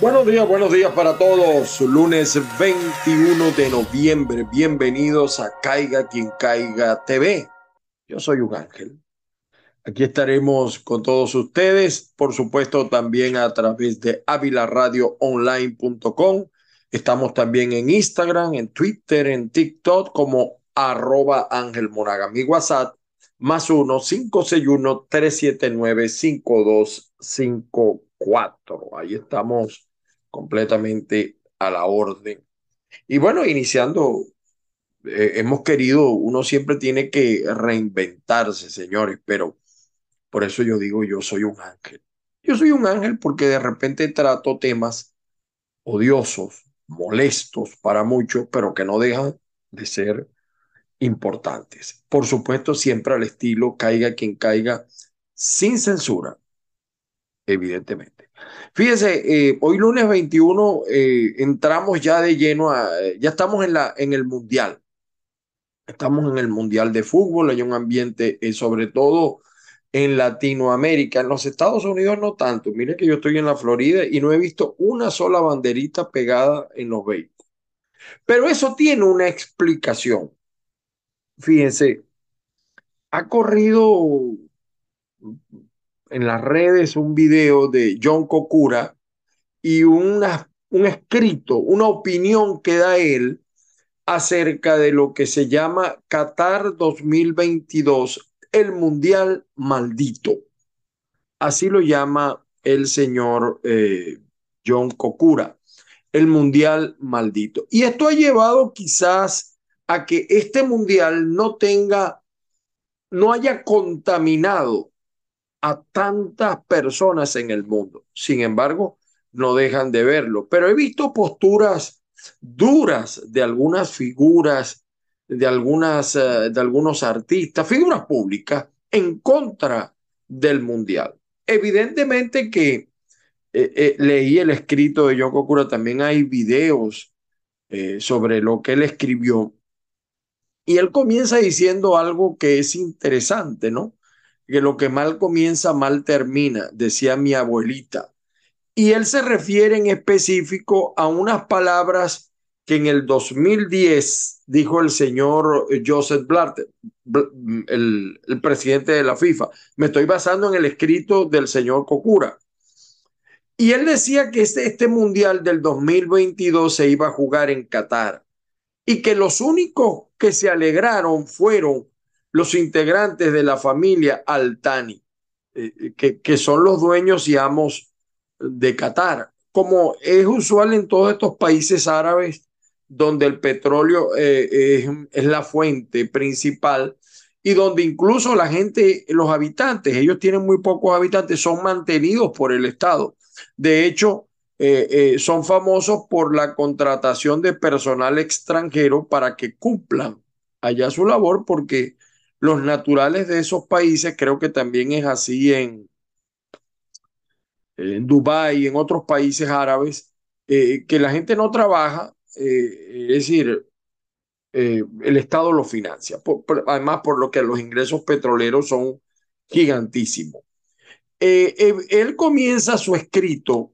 Buenos días, buenos días para todos. Lunes 21 de noviembre. Bienvenidos a Caiga quien caiga TV. Yo soy un ángel. Aquí estaremos con todos ustedes, por supuesto también a través de avilaradioonline.com. Estamos también en Instagram, en Twitter, en TikTok como arroba Ángel Monaga. Mi WhatsApp más uno cinco seis uno tres siete nueve cinco dos cinco cuatro. Ahí estamos completamente a la orden. Y bueno, iniciando, eh, hemos querido, uno siempre tiene que reinventarse, señores, pero por eso yo digo, yo soy un ángel. Yo soy un ángel porque de repente trato temas odiosos, molestos para muchos, pero que no dejan de ser importantes. Por supuesto, siempre al estilo caiga quien caiga, sin censura, evidentemente. Fíjese, eh, hoy lunes 21 eh, entramos ya de lleno, a, ya estamos en, la, en el Mundial. Estamos en el Mundial de Fútbol, hay un ambiente eh, sobre todo en Latinoamérica, en los Estados Unidos no tanto. Mire que yo estoy en la Florida y no he visto una sola banderita pegada en los vehículos. Pero eso tiene una explicación. Fíjense, ha corrido en las redes un video de John Kokura y una, un escrito, una opinión que da él acerca de lo que se llama Qatar 2022, el Mundial Maldito. Así lo llama el señor eh, John Kokura, el Mundial Maldito. Y esto ha llevado quizás a que este Mundial no tenga, no haya contaminado a tantas personas en el mundo. Sin embargo, no dejan de verlo. Pero he visto posturas duras de algunas figuras, de, algunas, eh, de algunos artistas, figuras públicas, en contra del Mundial. Evidentemente que eh, eh, leí el escrito de Yoko Kura, también hay videos sobre lo que él escribió. Y él comienza diciendo algo que es interesante, ¿no? Que lo que mal comienza, mal termina, decía mi abuelita. Y él se refiere en específico a unas palabras que en el 2010 dijo el señor Joseph Blatter, el, el presidente de la FIFA. Me estoy basando en el escrito del señor Kokura. Y él decía que este, este mundial del 2022 se iba a jugar en Qatar y que los únicos que se alegraron fueron los integrantes de la familia Altani, eh, eh, que, son los dueños y amos de Qatar. Como es usual en todos estos países árabes, donde el petróleo eh, es, la fuente principal y donde incluso la gente, los habitantes, ellos tienen muy pocos habitantes, son mantenidos por el Estado. De hecho, eh, son famosos por la contratación de personal extranjero para que cumplan allá su labor, porque los naturales de esos países, creo que también es así en, Dubái y en otros países árabes, eh, que la gente no trabaja, eh, es decir, eh, el Estado lo financia, además por lo que los ingresos petroleros son gigantísimos. él comienza su escrito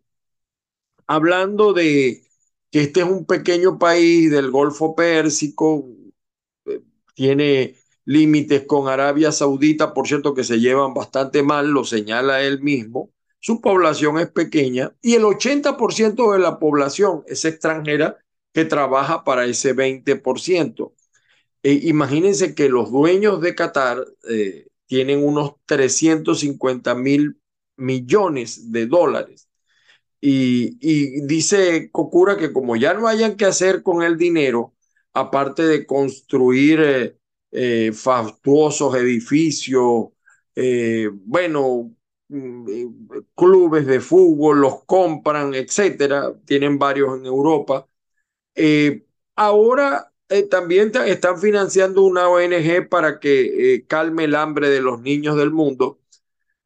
hablando de que este es un pequeño país del Golfo Pérsico, tiene límites con Arabia Saudita, por cierto, que se llevan bastante mal, lo señala él mismo. Su población es pequeña y el 80% de la población es extranjera que trabaja para ese 20%. Eh, imagínense que los dueños de Qatar eh, tienen unos 350 mil millones de dólares. Y, y dice Kokura que como ya no hayan que hacer con el dinero, aparte de construir eh, eh, fastuosos edificios, eh, bueno, mm, eh, clubes de fútbol, los compran, etcétera, tienen varios en Europa. Eh, ahora también están financiando una ONG para que calme el hambre de los niños del mundo,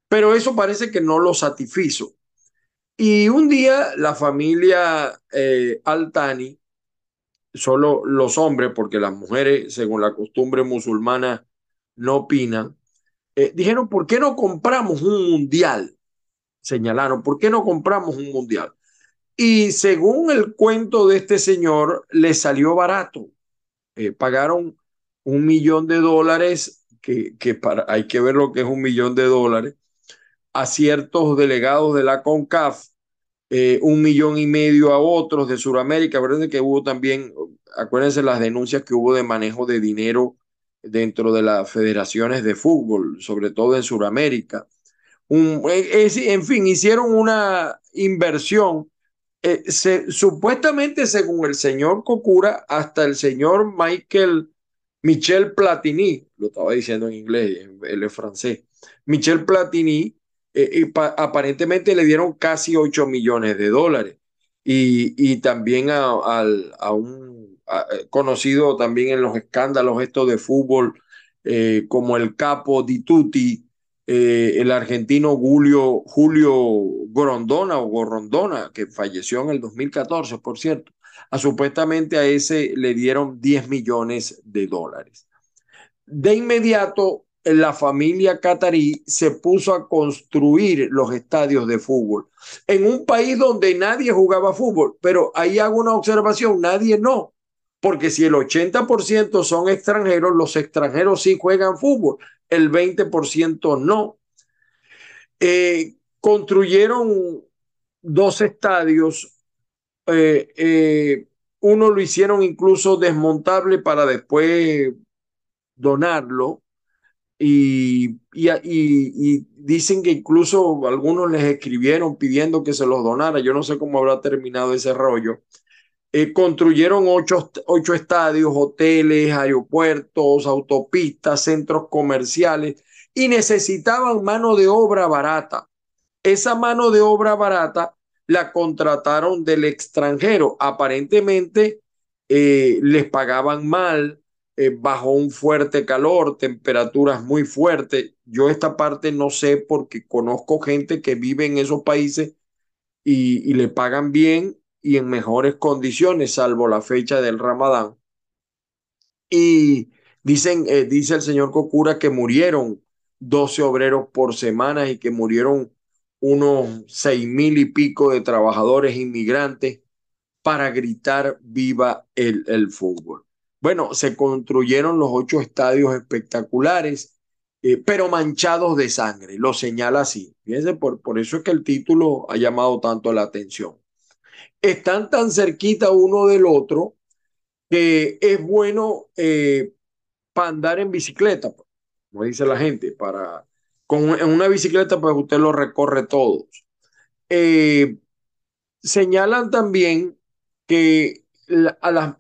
pero eso parece que no lo satisfizo. Y un día la familia Altani solo los hombres, porque las mujeres, según la costumbre musulmana, no opinan, eh, dijeron, ¿por qué no compramos un mundial? Señalaron, ¿por qué no compramos un mundial? Y según el cuento de este señor, le salió barato. Eh, pagaron un millón de dólares, que, que para, hay que ver lo que es un millón de dólares, a ciertos delegados de la CONCAF, eh, un millón y medio a otros de Sudamérica. Acuérdense que hubo también, acuérdense las denuncias que hubo de manejo de dinero dentro de las federaciones de fútbol, sobre todo en Sudamérica. Eh, en fin, hicieron una inversión. Eh, supuestamente, según el señor Cocura, hasta el señor Michael Michel Platini, lo estaba diciendo en inglés, él es francés, Michel Platini, eh, aparentemente le dieron casi 8 millones de dólares. Y, y también a, un conocido también en los escándalos estos de fútbol, como el capo Di Tutti, eh, el argentino Julio, Julio o Gorondona, que falleció en el 2014, por cierto, a supuestamente a ese le dieron 10 millones de dólares. De inmediato, la familia catarí se puso a construir los estadios de fútbol en un país donde nadie jugaba fútbol, pero ahí hago una observación, nadie no, porque si el 80% son extranjeros, los extranjeros sí juegan fútbol, el 20% no. Eh, construyeron dos estadios, eh, eh, uno lo hicieron incluso desmontable para después donarlo. Y, y, y, dicen que incluso algunos les escribieron pidiendo que se los donara. Yo no sé cómo habrá terminado ese rollo. Eh, construyeron ocho, ocho estadios, hoteles, aeropuertos, autopistas, centros comerciales y necesitaban mano de obra barata. Esa mano de obra barata la contrataron del extranjero. Aparentemente eh, les pagaban mal, eh, bajo un fuerte calor, temperaturas muy fuertes. Yo esta parte no sé porque conozco gente que vive en esos países y, le pagan bien y en mejores condiciones, salvo la fecha del Ramadán. Y dicen, eh, dice el señor Cocura que murieron 12 obreros por semana y que murieron unos seis mil y pico de trabajadores inmigrantes para gritar viva el, el fútbol. Bueno, se construyeron los ocho estadios espectaculares, eh, pero manchados de sangre, lo señala así. Fíjense, por, por eso es que el título ha llamado tanto la atención están tan cerquita uno del otro que es bueno eh, para andar en bicicleta, como dice la gente, para con una bicicleta pues usted lo recorre todos. Eh, señalan también que a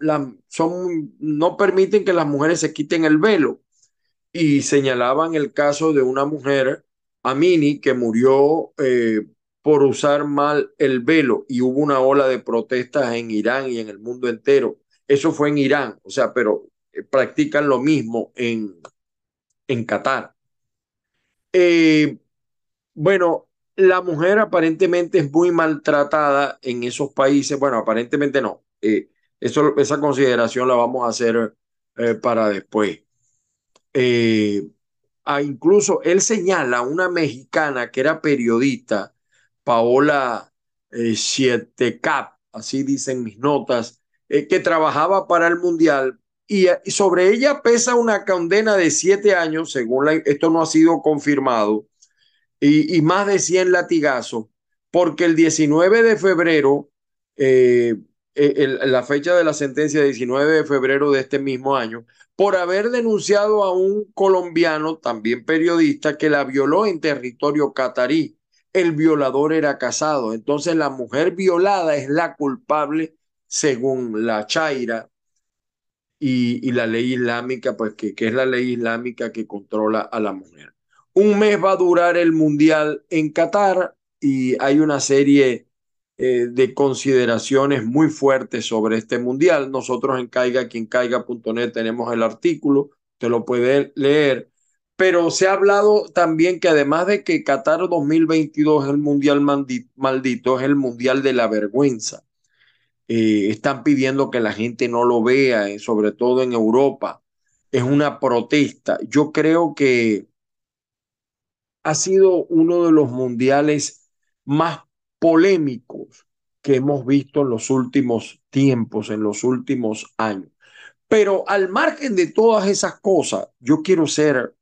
son, no permiten que las mujeres se quiten el velo y señalaban el caso de una mujer, Amini, que murió eh, por usar mal el velo y hubo una ola de protestas en Irán y en el mundo entero. Eso fue en Irán, o sea, pero eh, practican lo mismo en, en Qatar. Eh, bueno, la mujer aparentemente es muy maltratada en esos países. Bueno, aparentemente no. Esa consideración la vamos a hacer para después. Ah, incluso él señala a una mexicana que era periodista Paola eh, Sietecap, así dicen mis notas, eh, que trabajaba para el Mundial y, sobre ella pesa una condena de siete años, según la, esto no ha sido confirmado, y, más de 100 latigazos, porque el 19 de febrero, eh, la fecha de la sentencia, 19 de febrero de este mismo año, por haber denunciado a un colombiano, también periodista, que la violó en territorio catarí el violador era casado. Entonces la mujer violada es la culpable según la Chaira y, la ley islámica, pues que, que, es la ley islámica que controla a la mujer. Un mes va a durar el mundial en Qatar y hay una serie eh, de consideraciones muy fuertes sobre este mundial. Nosotros en caiga quien caiga.net tenemos el artículo, te lo puede leer pero se ha hablado también que además de que Qatar 2022 es el mundial maldito, es el mundial de la vergüenza. Eh, están pidiendo que la gente no lo vea, eh, sobre todo en Europa. Es una protesta. Yo creo que ha sido uno de los mundiales más polémicos que hemos visto en los últimos tiempos, en los últimos años. Pero al margen de todas esas cosas, yo quiero ser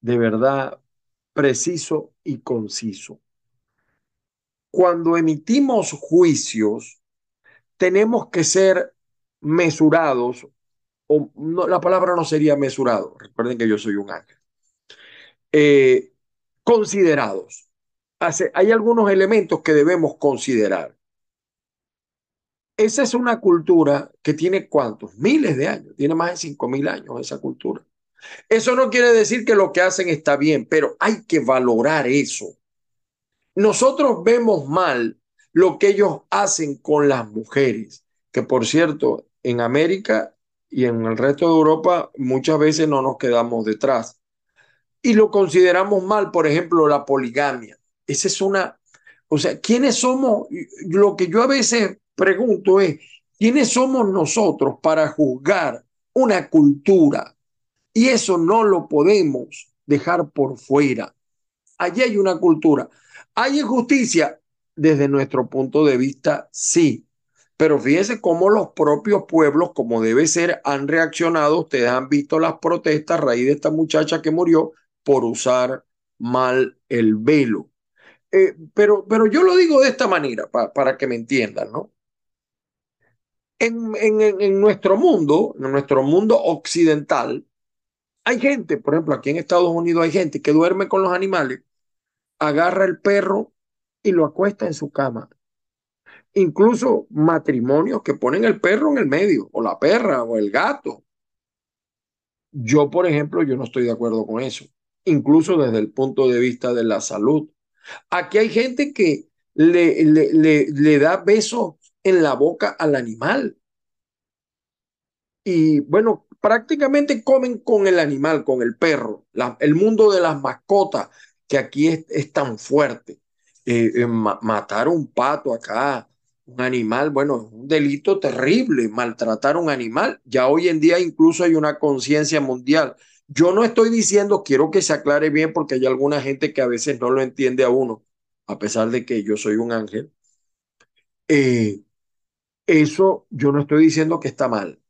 de verdad preciso y conciso. Cuando emitimos juicios, tenemos que ser mesurados, o la palabra no sería mesurado, recuerden que yo soy un ángel, eh, considerados. Hay algunos elementos que debemos considerar. Esa es una cultura que tiene cuántos? Miles de años, tiene más de cinco mil años esa cultura. Eso no quiere decir que lo que hacen está bien, pero hay que valorar eso. Nosotros vemos mal lo que ellos hacen con las mujeres, que por cierto, en América y en el resto de Europa muchas veces no nos quedamos detrás. Y lo consideramos mal, por ejemplo, la poligamia. Esa es una, o sea, ¿quiénes somos? Lo que yo a veces pregunto es, ¿quiénes somos nosotros para juzgar una cultura? Y eso no lo podemos dejar por fuera. Allí hay una cultura. ¿Hay injusticia? Desde nuestro punto de vista, sí. Pero fíjense cómo los propios pueblos, como debe ser, han reaccionado. Ustedes han visto las protestas a raíz de esta muchacha que murió por usar mal el velo. Eh, pero, pero yo lo digo de esta manera, para que me entiendan, ¿no? En, en, en nuestro mundo, en nuestro mundo occidental, hay gente, por ejemplo, aquí en Estados Unidos hay gente que duerme con los animales, agarra el perro y lo acuesta en su cama. Incluso matrimonios que ponen el perro en el medio, o la perra, o el gato. Yo, por ejemplo, yo no estoy de acuerdo con eso, incluso desde el punto de vista de la salud. Aquí hay gente que le, le, le da besos en la boca al animal. Y bueno, prácticamente comen con el animal, con el perro. el mundo de las mascotas, que aquí es, tan fuerte. Eh, eh, matar un pato acá, un animal, bueno, es un delito terrible, maltratar un animal. Ya hoy en día incluso hay una conciencia mundial. Yo no estoy diciendo, quiero que se aclare bien porque hay alguna gente que a veces no lo entiende a uno, a pesar de que yo soy un ángel. Eh, eso yo no estoy diciendo que está mal.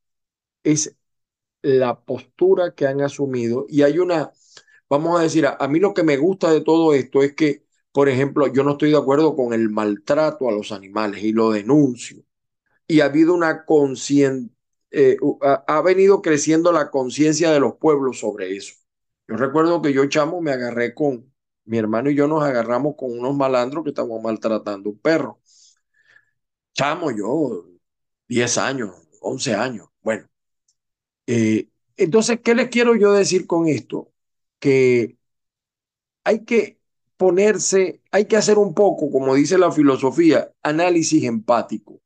Es la postura que han asumido y hay una, vamos a decir, a, mí lo que me gusta de todo esto es que, por ejemplo, yo no estoy de acuerdo con el maltrato a los animales y lo denuncio. Y ha habido una conciencia, eh, ha, venido creciendo la conciencia de los pueblos sobre eso. Yo recuerdo que yo, chamo, me agarré con, mi hermano y yo nos agarramos con unos malandros que estaban maltratando un perro. Chamo, yo, 10 años, 11 años. Bueno, eh, entonces, ¿qué les quiero yo decir con esto? Que hay que ponerse, hay que hacer un poco, como dice la filosofía, análisis empático.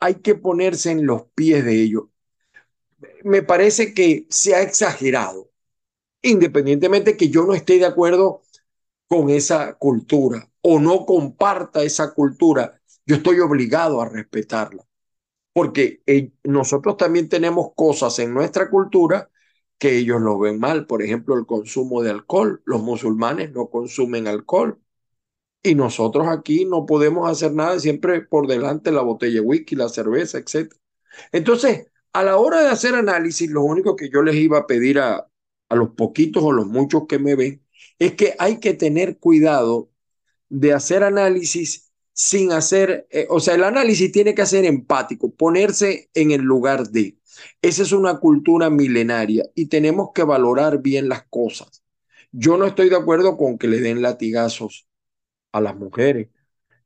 Hay que ponerse en los pies de ellos. Me parece que se ha exagerado, independientemente que yo no esté de acuerdo con esa cultura o no comparta esa cultura, yo estoy obligado a respetarla porque eh, nosotros también tenemos cosas en nuestra cultura que ellos lo ven mal. Por ejemplo, el consumo de alcohol. Los musulmanes no consumen alcohol. Y nosotros aquí no podemos hacer nada, siempre por delante la botella de whisky, la cerveza, etc. Entonces, a la hora de hacer análisis, lo único que yo les iba a pedir a, a los poquitos o los muchos que me ven es que hay que tener cuidado de hacer análisis sin hacer, eh, o sea, el análisis tiene que ser empático, ponerse en el lugar de. Esa es una cultura milenaria y tenemos que valorar bien las cosas. Yo no estoy de acuerdo con que le den latigazos a las mujeres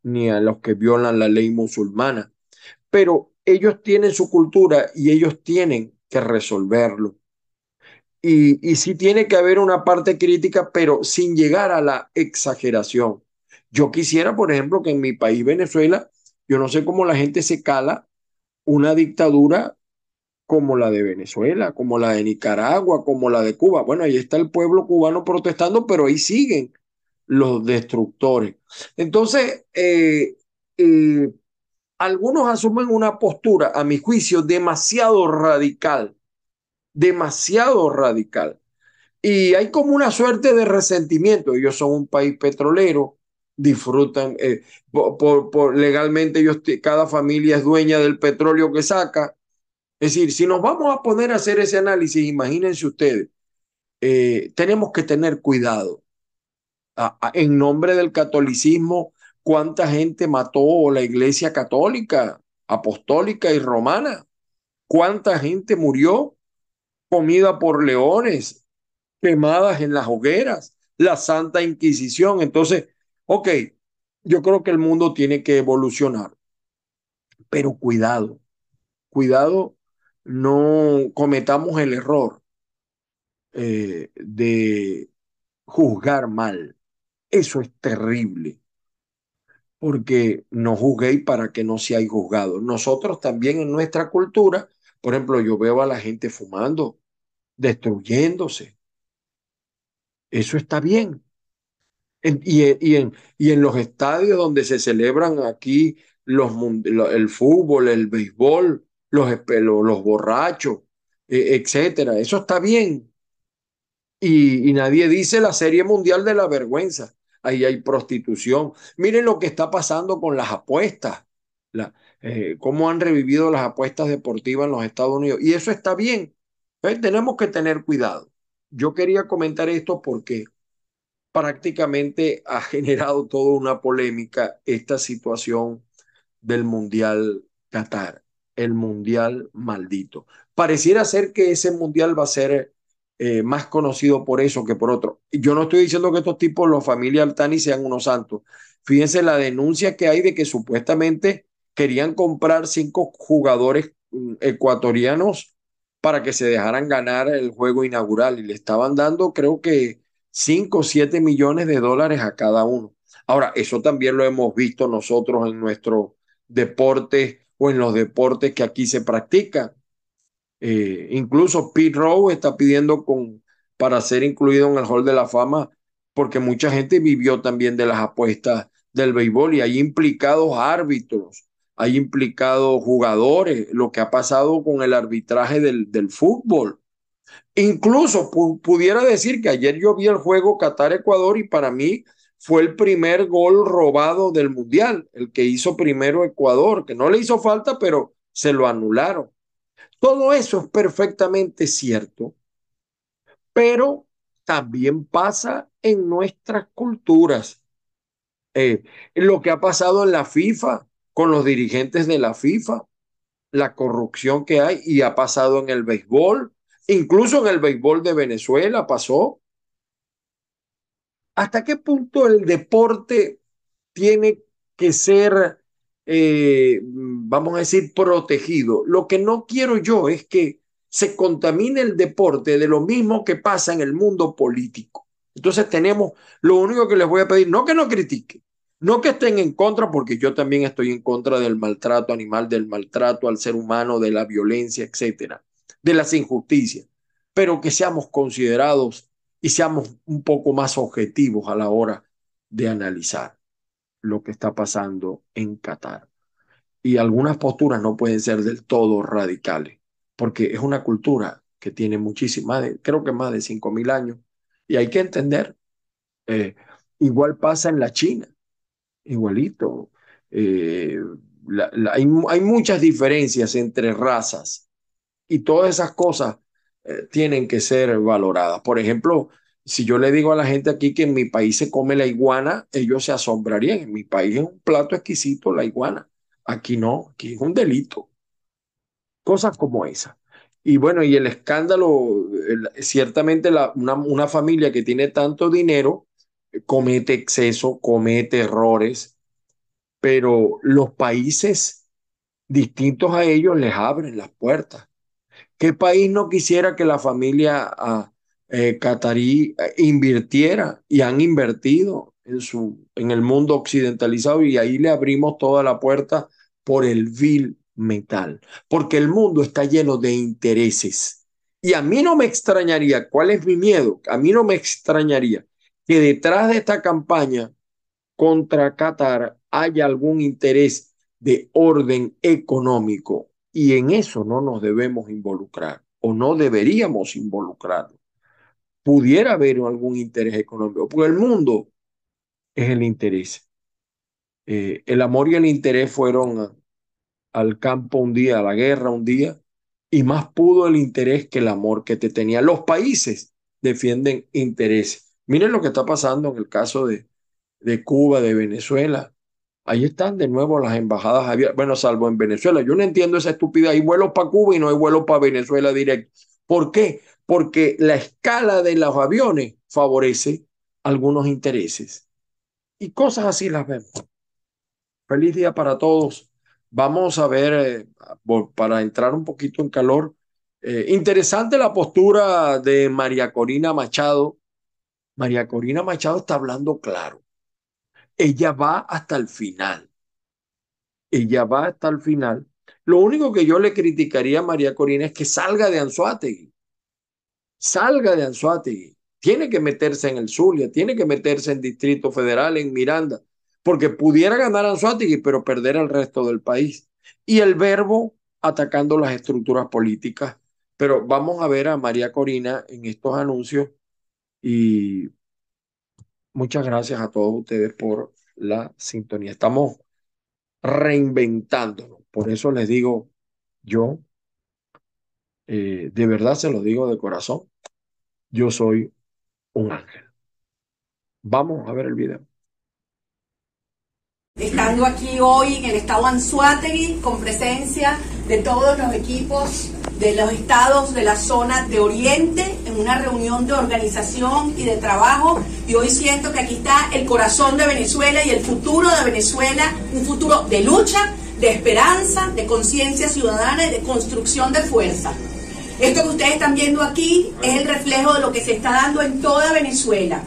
ni a los que violan la ley musulmana, pero ellos tienen su cultura y ellos tienen que resolverlo. Y, y sí tiene que haber una parte crítica, pero sin llegar a la exageración. Yo quisiera, por ejemplo, que en mi país, Venezuela, yo no sé cómo la gente se cala una dictadura como la de Venezuela, como la de Nicaragua, como la de Cuba. Bueno, ahí está el pueblo cubano protestando, pero ahí siguen los destructores. Entonces, eh, eh, algunos asumen una postura, a mi juicio, demasiado radical, demasiado radical. Y hay como una suerte de resentimiento. Ellos son un país petrolero, disfrutan, eh, por, legalmente ellos, cada familia es dueña del petróleo que saca. Es decir, si nos vamos a poner a hacer ese análisis, imagínense ustedes, eh, tenemos que tener cuidado. en nombre del catolicismo, ¿cuánta gente mató la iglesia católica, apostólica y romana? ¿Cuánta gente murió comida por leones, quemadas en las hogueras, la Santa Inquisición? Entonces, ok, yo creo que el mundo tiene que evolucionar, pero cuidado, cuidado, no cometamos el error eh, de juzgar mal. Eso es terrible, porque no juzguéis para que no seáis juzgados. Nosotros también en nuestra cultura, por ejemplo, yo veo a la gente fumando, destruyéndose. Eso está bien. y, en, los estadios donde se celebran aquí los, el fútbol, el béisbol, los, los borrachos, e, etcétera. Eso está bien. Y, nadie dice la Serie Mundial de la Vergüenza. Ahí hay prostitución. Miren lo que está pasando con las apuestas. La, eh, cómo han revivido las apuestas deportivas en los Estados Unidos. Y eso está bien. tenemos que tener cuidado. Yo quería comentar esto porque prácticamente ha generado toda una polémica esta situación del Mundial Qatar, el Mundial maldito. Pareciera ser que ese Mundial va a ser eh, más conocido por eso que por otro. Yo no estoy diciendo que estos tipos, los familia Altani, sean unos santos. Fíjense la denuncia que hay de que supuestamente querían comprar cinco jugadores mm, ecuatorianos para que se dejaran ganar el juego inaugural y le estaban dando creo que 5 o 7 millones de dólares a cada uno. Ahora, eso también lo hemos visto nosotros en nuestro deporte o en los deportes que aquí se practican. Eh, incluso Pete Rowe está pidiendo con, para ser incluido en el Hall de la Fama porque mucha gente vivió también de las apuestas del béisbol y hay implicados árbitros, hay implicados jugadores, lo que ha pasado con el arbitraje del, del fútbol. Incluso pudiera decir que ayer yo vi el juego Qatar-Ecuador y para mí fue el primer gol robado del Mundial, el que hizo primero Ecuador, que no le hizo falta, pero se lo anularon. Todo eso es perfectamente cierto, pero también pasa en nuestras culturas. Eh, lo que ha pasado en la FIFA, con los dirigentes de la FIFA, la corrupción que hay y ha pasado en el béisbol, incluso en el béisbol de Venezuela pasó. ¿Hasta qué punto el deporte tiene que ser eh, vamos a decir, protegido. Lo que no quiero yo es que se contamine el deporte de lo mismo que pasa en el mundo político. Entonces tenemos, lo único que les voy a pedir, no que no critiquen, no que estén en contra, porque yo también estoy en contra del maltrato animal, del maltrato al ser humano, de la violencia, etcétera, de las injusticias, pero que seamos considerados y seamos un poco más objetivos a la hora de analizar lo que está pasando en Qatar. Y algunas posturas no pueden ser del todo radicales, porque es una cultura que tiene muchísimas, creo que más de 5.000 años, y hay que entender, eh, igual pasa en la China, igualito. Eh, hay, hay, muchas diferencias entre razas y todas esas cosas eh, tienen que ser valoradas. Por ejemplo, si yo le digo a la gente aquí que en mi país se come la iguana, ellos se asombrarían. En mi país es un plato exquisito la iguana. Aquí no, aquí es un delito. Cosas como esa. Y bueno, y el escándalo, ciertamente una, una familia que tiene tanto dinero eh, comete exceso, comete errores, pero los países distintos a ellos les abren las puertas. ¿Qué país no quisiera que la familia... Ah, eh, Qatarí eh, invirtiera y han invertido en, su, en el mundo occidentalizado y ahí le abrimos toda la puerta por el vil metal, porque el mundo está lleno de intereses. Y a mí no me extrañaría, ¿cuál es mi miedo? A mí no me extrañaría que detrás de esta campaña contra Qatar haya algún interés de orden económico y en eso no nos debemos involucrar o no deberíamos involucrarnos pudiera haber algún interés económico, porque el mundo es el interés. Eh, el amor y el interés fueron al campo un día, a la guerra un día, y más pudo el interés que el amor que te tenía. Los países defienden intereses. Miren lo que está pasando en el caso de, de Cuba, de Venezuela. Ahí están de nuevo las embajadas abiertas. Bueno, salvo en Venezuela. Yo no entiendo esa estupidez. Hay vuelos para Cuba y no hay vuelos para Venezuela directo. ¿Por qué? Porque la escala de los aviones favorece algunos intereses. Y cosas así las vemos. Feliz día para todos. Vamos a ver, eh, para entrar un poquito en calor, eh, interesante la postura de María Corina Machado. María Corina Machado está hablando claro. Ella va hasta el final. Ella va hasta el final. Lo único que yo le criticaría a María Corina es que salga de Anzuategui. Salga de Anzuategui. Tiene que meterse en el Zulia, tiene que meterse en Distrito Federal, en Miranda, porque pudiera ganar Anzuategui, pero perder al resto del país. Y el verbo atacando las estructuras políticas. Pero vamos a ver a María Corina en estos anuncios y muchas gracias a todos ustedes por la sintonía. Estamos reinventándonos. Por eso les digo, yo, eh, de verdad se lo digo de corazón, yo soy un ángel. Vamos a ver el video. Estando aquí hoy en el estado Anzuategui con presencia de todos los equipos de los estados de la zona de Oriente en una reunión de organización y de trabajo y hoy siento que aquí está el corazón de Venezuela y el futuro de Venezuela, un futuro de lucha, de esperanza, de conciencia ciudadana y de construcción de fuerza. Esto que ustedes están viendo aquí es el reflejo de lo que se está dando en toda Venezuela.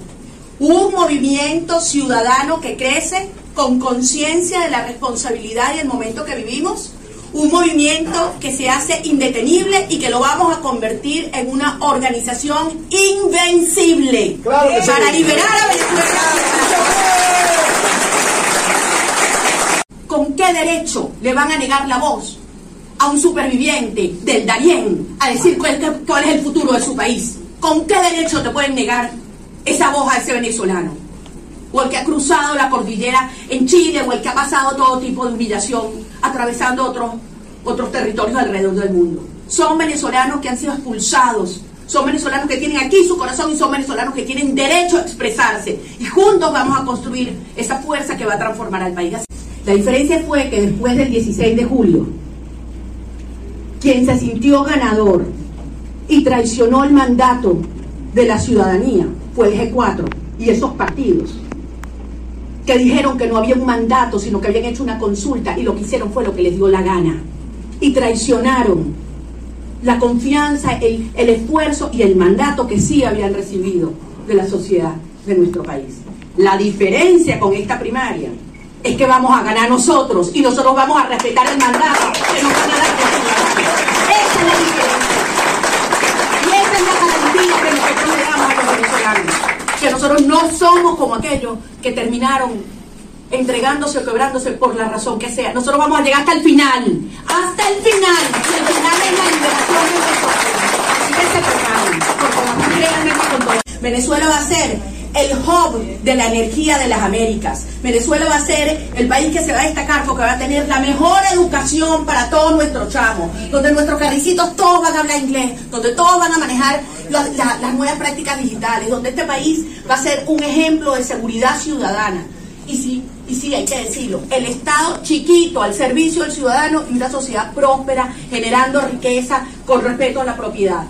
Un movimiento ciudadano que crece con conciencia de la responsabilidad y el momento que vivimos. Un movimiento que se hace indetenible y que lo vamos a convertir en una organización invencible para liberar a Venezuela. ¿Con qué derecho le van a negar la voz a un superviviente del Darién a decir cuál, es el futuro de su país. ¿Con qué derecho te pueden negar esa voz a ese venezolano? O el que ha cruzado la cordillera en Chile, o el que ha pasado todo tipo de humillación atravesando otros, otros territorios alrededor del mundo. Son venezolanos que han sido expulsados, son venezolanos que tienen aquí su corazón y son venezolanos que tienen derecho a expresarse. Y juntos vamos a construir esa fuerza que va a transformar al país. La diferencia fue que después del 16 de julio, quien se sintió ganador y traicionó el mandato de la ciudadanía fue el G4 y esos partidos que dijeron que no había un mandato, sino que habían hecho una consulta y lo que hicieron fue lo que les dio la gana. Y traicionaron la confianza, el, el esfuerzo y el mandato que sí habían recibido de la sociedad de nuestro país. La diferencia con esta primaria es que vamos a ganar nosotros y nosotros vamos a respetar el mandato que nos van a dar Esa es la diferencia. Y esa es la garantía que nosotros le damos a los venezolanos. Que nosotros no somos como aquellos que terminaron entregándose o quebrándose por la razón que sea. Nosotros vamos a llegar hasta el final. Hasta el final. Y el final es la liberación de nosotros. Así que se preparen. Con todo. Venezuela va a ser el hub de la energía de las Américas. Venezuela va a ser el país que se va a destacar porque va a tener la mejor educación para todos nuestros chamos, donde nuestros carricitos todos van a hablar inglés, donde todos van a manejar las nuevas prácticas digitales, donde este país va a ser un ejemplo de seguridad ciudadana. Y sí, y sí, hay que decirlo, el Estado chiquito al servicio del ciudadano y una sociedad próspera, generando riqueza con respeto a la propiedad.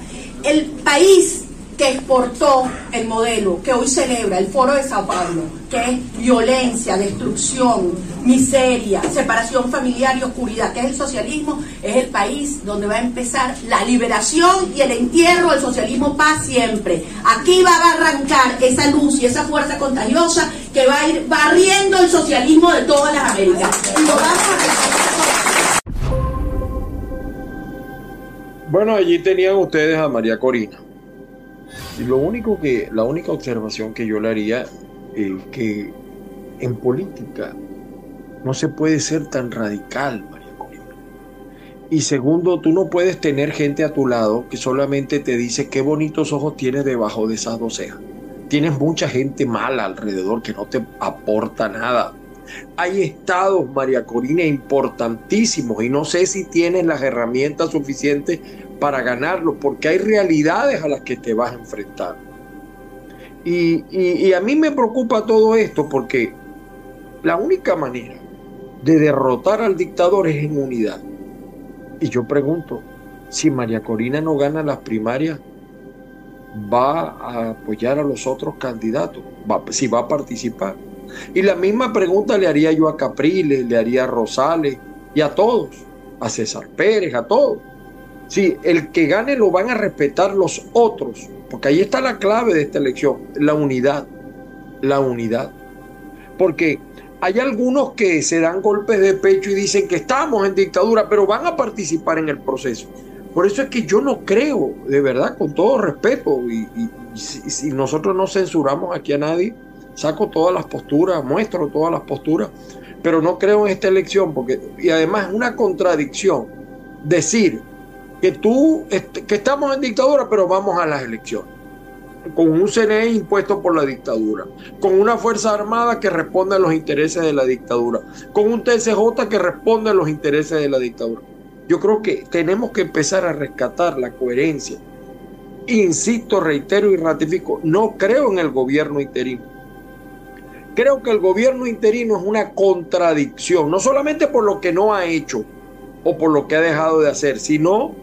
El país que exportó el modelo que hoy celebra el Foro de Sao Paulo, que es violencia, destrucción, miseria, separación familiar y oscuridad, que es el socialismo, es el país donde va a empezar la liberación y el entierro del socialismo para siempre. Aquí va a arrancar esa luz y esa fuerza contagiosa que va a ir barriendo el socialismo de todas las Américas. Bueno, allí tenían ustedes a María Corina lo único que, la única observación que yo le haría es que en política no se puede ser tan radical, María Corina. Y segundo, tú no puedes tener gente a tu lado que solamente te dice qué bonitos ojos tienes debajo de esas dos cejas. Tienes mucha gente mala alrededor que no te aporta nada. Hay estados, María Corina, importantísimos y no sé si tienes las herramientas suficientes para ganarlo, porque hay realidades a las que te vas a enfrentar. Y, a mí me preocupa todo esto porque la única manera de derrotar al dictador es en unidad. Y yo pregunto, si María Corina no gana las primarias, ¿va a apoyar a los otros candidatos? si va a participar. Y la misma pregunta le haría yo a Capriles, le haría a Rosales y a todos, a César Pérez, a todos. Si el que gane lo van a respetar los otros, porque ahí está la clave de esta elección, la unidad, la unidad. Porque hay algunos que se dan golpes de pecho y dicen que estamos en dictadura, pero van a participar en el proceso. Por eso es que yo no creo, de verdad, con todo respeto, y, si, nosotros no censuramos aquí a nadie, saco todas las posturas, muestro todas las posturas, pero no creo en esta elección, porque, y además es una contradicción decir que tú, que estamos en dictadura, pero vamos a las elecciones con un CNE impuesto por la dictadura, con una Fuerza Armada que responde a los intereses de la dictadura, con un TCJ que responde a los intereses de la dictadura. Yo creo que tenemos que empezar a rescatar la coherencia. Insisto, reitero y ratifico, no creo en el gobierno interino. Creo que el gobierno interino es una contradicción, no solamente por lo que no ha hecho o por lo que ha dejado de hacer, sino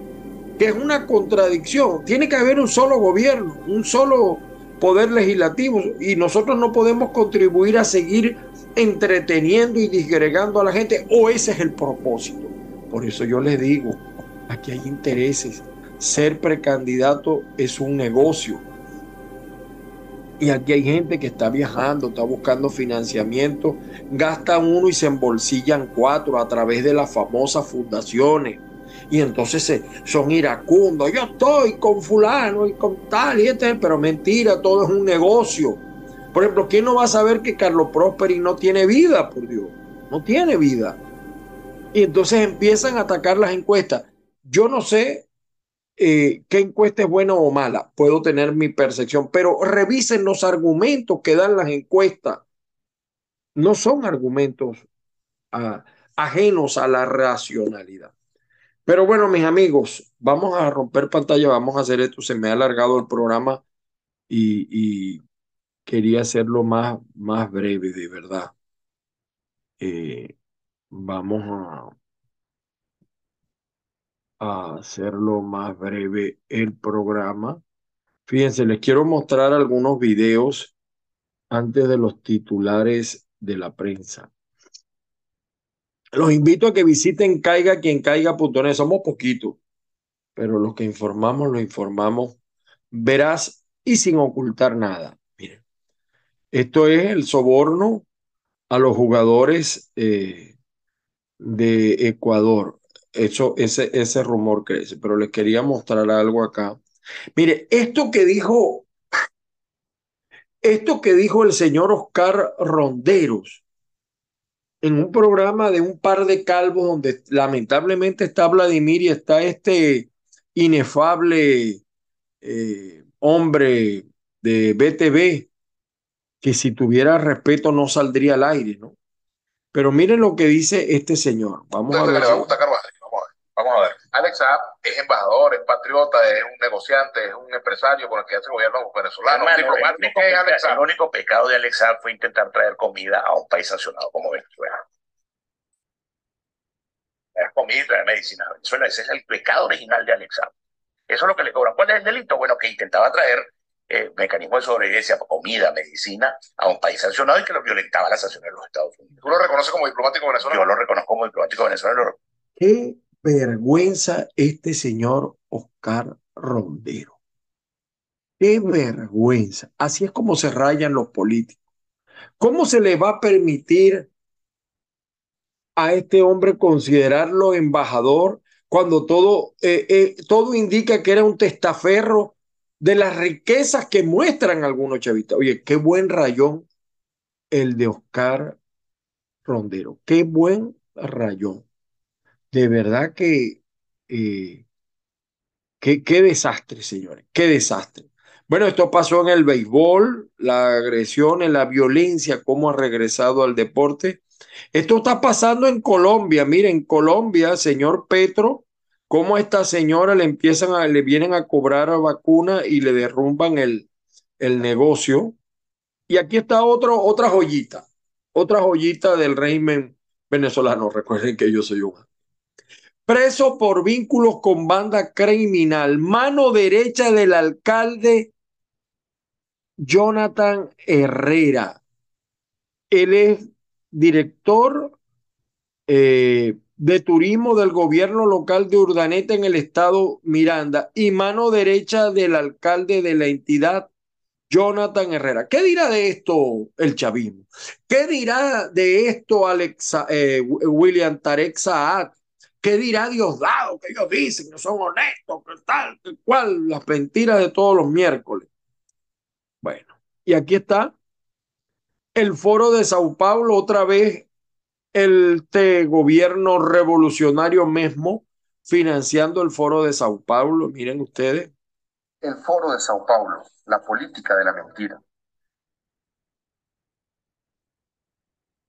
que es una contradicción. Tiene que haber un solo gobierno, un solo poder legislativo y nosotros no podemos contribuir a seguir entreteniendo y disgregando a la gente o ese es el propósito. Por eso yo les digo, aquí hay intereses. Ser precandidato es un negocio. Y aquí hay gente que está viajando, está buscando financiamiento, gasta uno y se embolsillan cuatro a través de las famosas fundaciones y entonces son iracundos. Yo estoy con fulano y con tal y este, pero mentira, todo es un negocio. Por ejemplo, ¿quién no va a saber que Carlos Prosperi no tiene vida, por Dios? No tiene vida. Y entonces empiezan a atacar las encuestas. Yo no sé eh, qué encuesta es buena o mala, puedo tener mi percepción, pero revisen los argumentos que dan las encuestas. No son argumentos ah, ajenos a la racionalidad. Pero bueno, mis amigos, vamos a romper pantalla, vamos a hacer esto. Se me ha alargado el programa y, quería hacerlo más, más breve, de verdad. Eh, vamos a, a hacerlo más breve el programa. Fíjense, les quiero mostrar algunos videos antes de los titulares de la prensa. Los invito a que visiten caiga quien caiga.net. Somos poquitos, pero los que informamos, lo informamos verás y sin ocultar nada. Miren, esto es el soborno a los jugadores eh, de Ecuador. Eso, ese, ese rumor crece, pero les quería mostrar algo acá. Mire, esto que dijo, esto que dijo el señor Oscar Ronderos, en un programa de un par de calvos donde lamentablemente está Vladimir y está este inefable eh, hombre de BTV, que si tuviera respeto no saldría al aire, ¿no? Pero miren lo que dice este señor. Vamos a ver. Vamos a ver. Vamos a ver. Alex Saab es embajador, es patriota, es un negociante, es un empresario con el que hace gobierno venezolano. el, único pecado de Alex Saab fue intentar traer comida a un país sancionado como Venezuela. Traer comida y traer medicina a Venezuela. Ese es el pecado original de Alex Saab. Eso es lo que le cobran. ¿Cuál es el delito? Bueno, que intentaba traer eh, mecanismos de sobrevivencia, comida, medicina, a un país sancionado y que lo violentaba las sanciones de los Estados Unidos. ¿Tú lo reconoces como diplomático venezolano? Yo lo reconozco como diplomático venezolano. ¿Qué vergüenza este señor Oscar Rondero. Qué vergüenza. Así es como se rayan los políticos. ¿Cómo se le va a permitir a este hombre considerarlo embajador cuando todo, eh, eh, todo indica que era un testaferro de las riquezas que muestran algunos chavistas? Oye, qué buen rayón el de Oscar Rondero. Qué buen rayón de verdad que eh, qué, desastre, señores, qué desastre. Bueno, esto pasó en el béisbol, la agresión, la violencia, cómo ha regresado al deporte. Esto está pasando en Colombia. Miren, Colombia, señor Petro, cómo a esta señora le empiezan a, le vienen a cobrar vacuna y le derrumban el, el negocio. Y aquí está otra joyita, otra joyita del régimen venezolano. Recuerden que yo soy un preso por vínculos con banda criminal, mano derecha del alcalde Jonathan Herrera. Él es director eh, de turismo del gobierno local de Urdaneta en el estado Miranda y mano derecha del alcalde de la entidad, Jonathan Herrera. ¿Qué dirá de esto el chavismo? ¿Qué dirá de esto Alexa, eh, William Tarek Saad? ¿Qué dirá Diosdado? Que ellos dicen que son honestos, que tal, que cual, las mentiras de todos los miércoles. Bueno, y aquí está el foro de Sao Paulo, otra vez el este gobierno revolucionario mismo financiando el foro de Sao Paulo. Miren ustedes. El foro de Sao Paulo, la política de la mentira.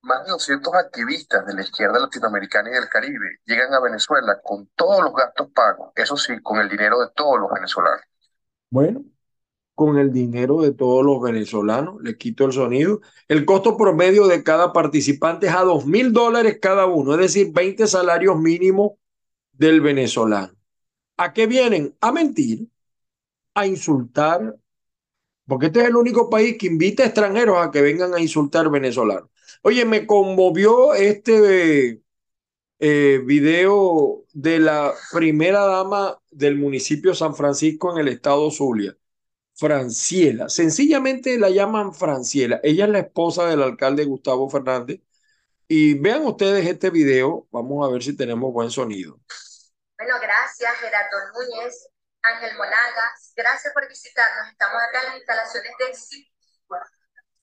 Más de 200 activistas de la izquierda latinoamericana y del Caribe llegan a Venezuela con todos los gastos pagos, eso sí, con el dinero de todos los venezolanos. Bueno, con el dinero de todos los venezolanos, le quito el sonido. El costo promedio de cada participante es a dos mil dólares cada uno, es decir, 20 salarios mínimos del venezolano. ¿A qué vienen? A mentir, a insultar, porque este es el único país que invita a extranjeros a que vengan a insultar venezolanos. Oye, me conmovió este eh, video de la primera dama del municipio San Francisco en el estado Zulia, Franciela. Sencillamente la llaman Franciela. Ella es la esposa del alcalde Gustavo Fernández. Y vean ustedes este video. Vamos a ver si tenemos buen sonido. Bueno, gracias Gerardo Núñez, Ángel Monagas. Gracias por visitarnos. Estamos acá en las instalaciones del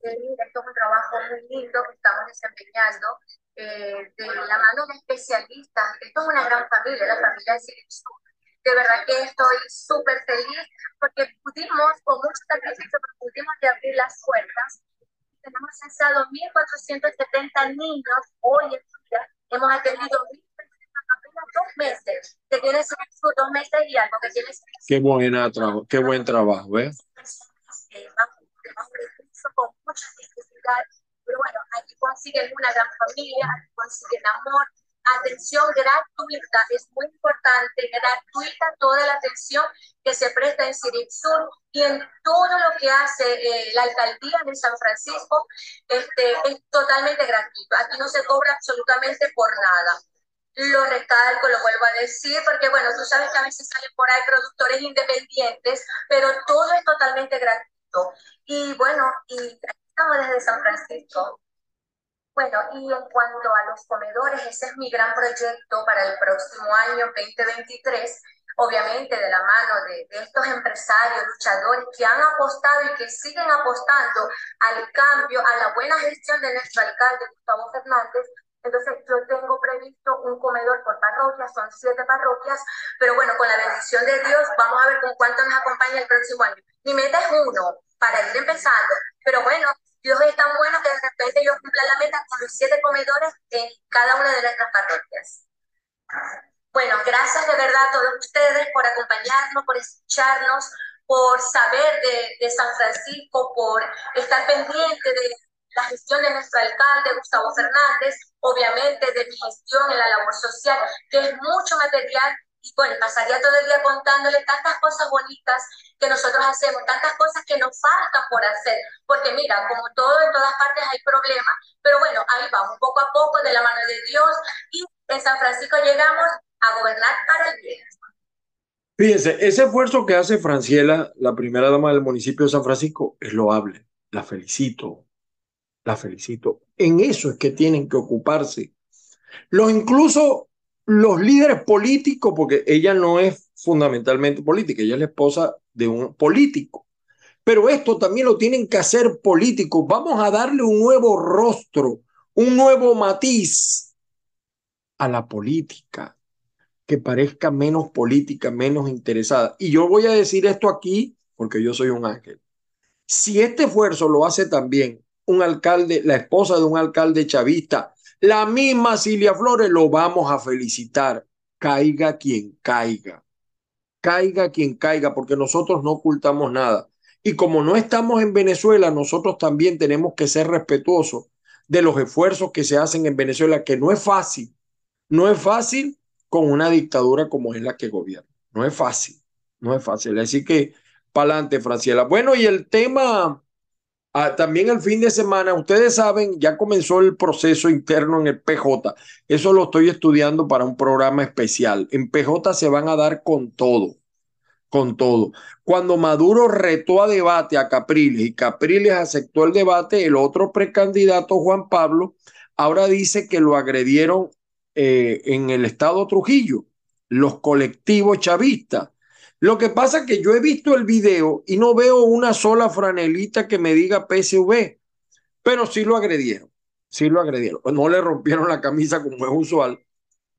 esto es un trabajo muy lindo que estamos desempeñando eh, de la mano de especialistas. Esto es una gran familia, la familia de Sur. De verdad que estoy súper feliz porque pudimos, con mucho sacrificio, pudimos abrir las puertas. Tenemos censado 1.470 niños hoy en día. Hemos atendido 1.300 apenas dos meses. Que tiene Sur dos meses y algo. Que tiene qué, buena, qué buen trabajo, ¿ves? Mucha necesidad, pero bueno, aquí consiguen una gran familia, aquí consiguen amor, atención gratuita, es muy importante, gratuita toda la atención que se presta en Cirit Sur y en todo lo que hace eh, la alcaldía de San Francisco, este, es totalmente gratuito. Aquí no se cobra absolutamente por nada. Lo recalco, lo vuelvo a decir, porque bueno, tú sabes que a veces salen por ahí productores independientes, pero todo es totalmente gratuito. Y bueno, y estamos desde San Francisco. Bueno, y en cuanto a los comedores, ese es mi gran proyecto para el próximo año 2023, obviamente de la mano de, de, estos empresarios, luchadores que han apostado y que siguen apostando al cambio, a la buena gestión de nuestro alcalde Gustavo Fernández. Entonces yo tengo previsto un comedor por parroquia, son siete parroquias, pero bueno, con la bendición de Dios vamos a ver con cuánto nos acompaña el próximo año. Mi meta es uno, para ir empezando. Pero bueno, Dios es tan bueno que de repente yo cumpla la meta con los siete comedores en cada una de nuestras parroquias. Bueno, gracias de verdad a todos ustedes por acompañarnos, por escucharnos, por saber de, de San Francisco, por estar pendiente de la gestión de nuestro alcalde, Gustavo Fernández, obviamente de mi gestión en la labor social, que es mucho material y bueno, pasaría todo el día contándole tantas cosas bonitas que nosotros hacemos, tantas cosas que nos faltan por hacer, porque mira, como todo en todas partes hay problemas, pero bueno, ahí vamos, poco a poco, de la mano de Dios, y en San Francisco llegamos a gobernar para el bien. Fíjense, ese esfuerzo que hace Franciela, la primera dama del municipio de San Francisco, es loable. La felicito, la felicito. En eso es que tienen que ocuparse. Los incluso los líderes políticos, porque ella no es fundamentalmente política, ella es la esposa de un político. Pero esto también lo tienen que hacer políticos. Vamos a darle un nuevo rostro, un nuevo matiz a la política, que parezca menos política, menos interesada. Y yo voy a decir esto aquí porque yo soy un ángel. Si este esfuerzo lo hace también un alcalde, la esposa de un alcalde chavista, La misma Cilia Flores lo vamos a felicitar. Caiga quien caiga. Caiga quien caiga, porque nosotros no ocultamos nada. Y como no estamos en Venezuela, nosotros también tenemos que ser respetuosos de los esfuerzos que se hacen en Venezuela, que no es fácil. No es fácil con una dictadura como es la que gobierna. No es fácil, no es fácil. Así que, para adelante, Franciela. Bueno, y el tema, ah, también el fin de semana, ustedes saben, ya comenzó el proceso interno en el PJ. Eso lo estoy estudiando para un programa especial. En PJ se van a dar con todo con todo. Cuando Maduro retó a debate a Capriles y Capriles aceptó el debate, el otro precandidato, Juan Pablo, ahora dice que lo agredieron eh, en el estado Trujillo, los colectivos chavistas. Lo que pasa es que yo he visto el video y no veo una sola franelita que me diga PSV, pero sí lo agredieron, sí lo agredieron. No le rompieron la camisa como es usual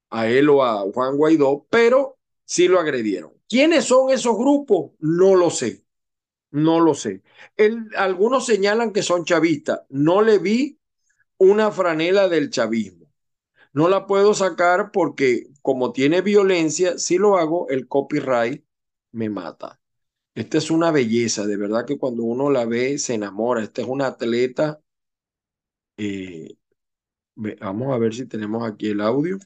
a él o a Juan Guaidó, pero sí lo agredieron. ¿Quiénes son esos grupos? No lo sé. No lo sé. algunos señalan que son chavistas. No le vi una franela del chavismo. No la puedo sacar porque como tiene violencia, si lo hago, el copyright me mata. Esta es una belleza, de verdad que cuando uno la ve se enamora. Esta es una atleta. Eh, vamos a ver si tenemos aquí el audio.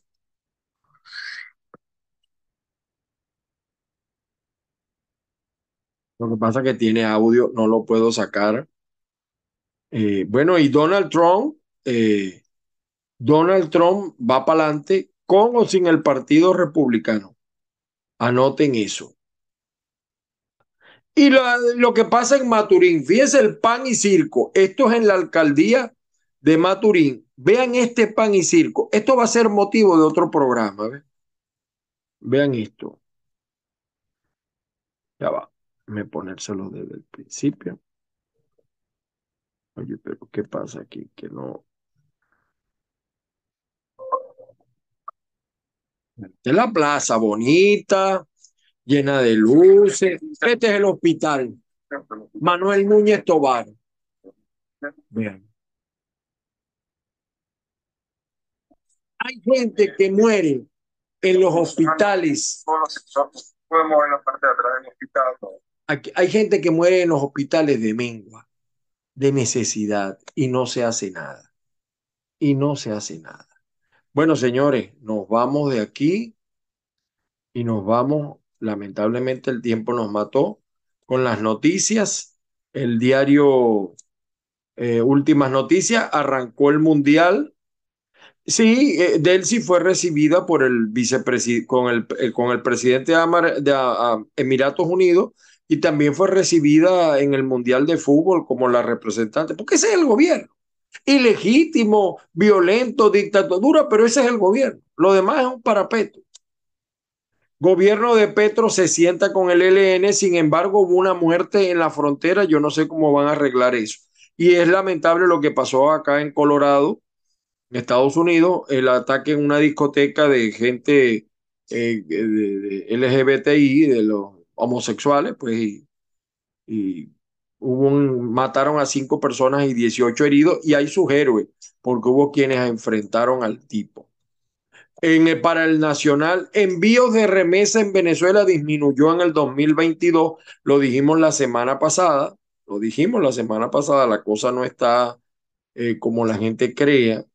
Lo que pasa es que tiene audio, no lo puedo sacar. Eh, bueno, y Donald Trump, eh, Donald Trump va para adelante con o sin el Partido Republicano. Anoten eso. Y lo, que pasa en Maturín, fíjense el pan y circo. Esto es en la alcaldía de Maturín. Vean este pan y circo. Esto va a ser motivo de otro programa. Vean esto. Ya va me ponérselo desde el principio. Oye, pero ¿qué pasa aquí? Que no. Es la plaza bonita, llena de luces. Este es el hospital. Manuel Núñez Tobar. Hay gente que muere en los hospitales. Hospital hay gente que muere en los hospitales de mengua, de necesidad, y no se hace nada. Y no se hace nada. Bueno, señores, nos vamos de aquí y nos vamos. Lamentablemente el tiempo nos mató con las noticias. El diario eh, Últimas Noticias arrancó el Mundial. Sí, eh, Delcy fue recibida por el con el, eh, con el presidente de, de Emiratos Unidos y también fue recibida en el Mundial de Fútbol como la representante, porque ese es el gobierno. Ilegítimo, violento, dictadura, pero ese es el gobierno. Lo demás es un parapeto. Gobierno de Petro se sienta con el LN, sin embargo hubo una muerte en la frontera, yo no sé cómo van a arreglar eso. Y es lamentable lo que pasó acá en Colorado, en Estados Unidos, el ataque en una discoteca de gente eh, de LGBTI, de los homosexuales, pues, y, hubo un, mataron a cinco personas y 18 heridos, y hay sus héroes, porque hubo quienes enfrentaron al tipo. En para el nacional, envíos de remesa en Venezuela disminuyó en el 2022, lo dijimos la semana pasada, lo dijimos la semana pasada, la cosa no está eh, como la gente crea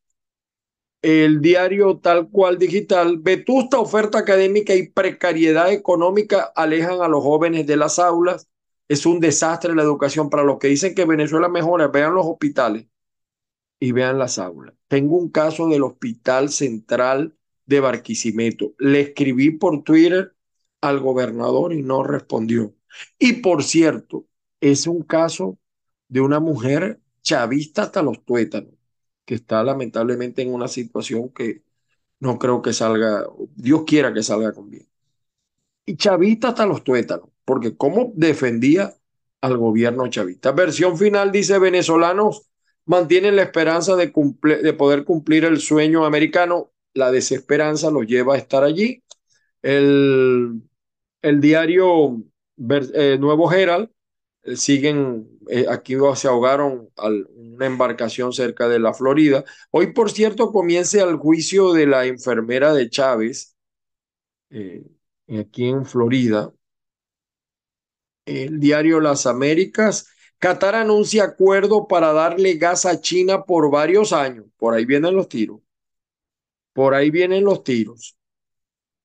el diario tal cual digital, vetusta oferta académica y precariedad económica alejan a los jóvenes de las aulas. Es un desastre la educación. Para los que dicen que Venezuela mejora, vean los hospitales y vean las aulas. Tengo un caso del Hospital Central de Barquisimeto. Le escribí por Twitter al gobernador y no respondió. Y por cierto, es un caso de una mujer chavista hasta los tuétanos que está lamentablemente en una situación que no creo que salga, Dios quiera que salga con bien. Y chavista hasta los tuétanos, porque cómo defendía al gobierno chavista. Versión final dice, venezolanos mantienen la esperanza de, de poder cumplir el sueño americano, la desesperanza los lleva a estar allí. El, el diario eh, Nuevo Herald siguen, eh, aquí se ahogaron una embarcación cerca de la Florida. Hoy, por cierto, comienza el juicio de la enfermera de Chávez, eh, aquí en Florida. El diario Las Américas. Qatar anuncia acuerdo para darle gas a China por varios años. Por ahí vienen los tiros. Por ahí vienen los tiros.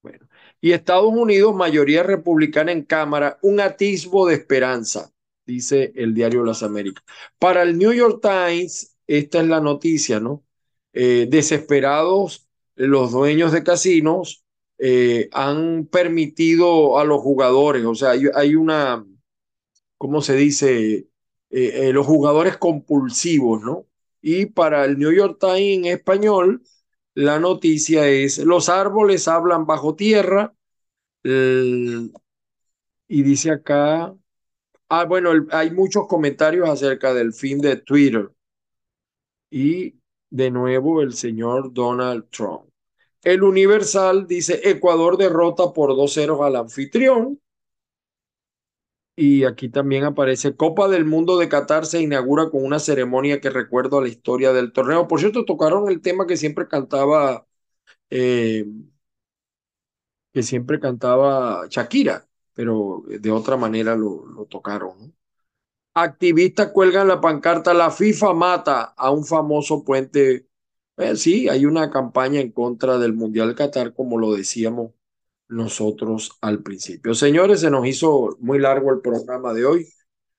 Bueno. Y Estados Unidos, mayoría republicana en Cámara, un atisbo de esperanza dice el diario Las Américas. Para el New York Times, esta es la noticia, ¿no? Eh, desesperados, los dueños de casinos eh, han permitido a los jugadores, o sea, hay, una, ¿cómo se dice? Eh, los jugadores compulsivos, ¿no? Y para el New York Times en español, la noticia es, los árboles hablan bajo tierra, y dice acá, Ah, bueno, hay muchos comentarios acerca del fin de Twitter. Y de nuevo el señor Donald Trump. El Universal dice Ecuador derrota por 2-0 al anfitrión. Y aquí también aparece Copa del Mundo de Qatar se inaugura con una ceremonia que recuerda a la historia del torneo. Por cierto, tocaron el tema que siempre cantaba, eh, que siempre cantaba Shakira pero de otra manera lo, tocaron. Activistas cuelgan la pancarta, la FIFA mata a un famoso puente. Eh, sí, hay una campaña en contra del Mundial Qatar, como lo decíamos nosotros al principio. Señores, se nos hizo muy largo el programa de hoy.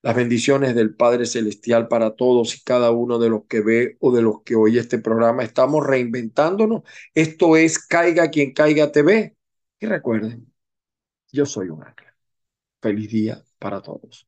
Las bendiciones del Padre Celestial para todos y cada uno de los que ve o de los que oye este programa. Estamos reinventándonos. Esto es Caiga quien caiga TV. Y recuerden, yo soy un ángel. Feliz día para todos.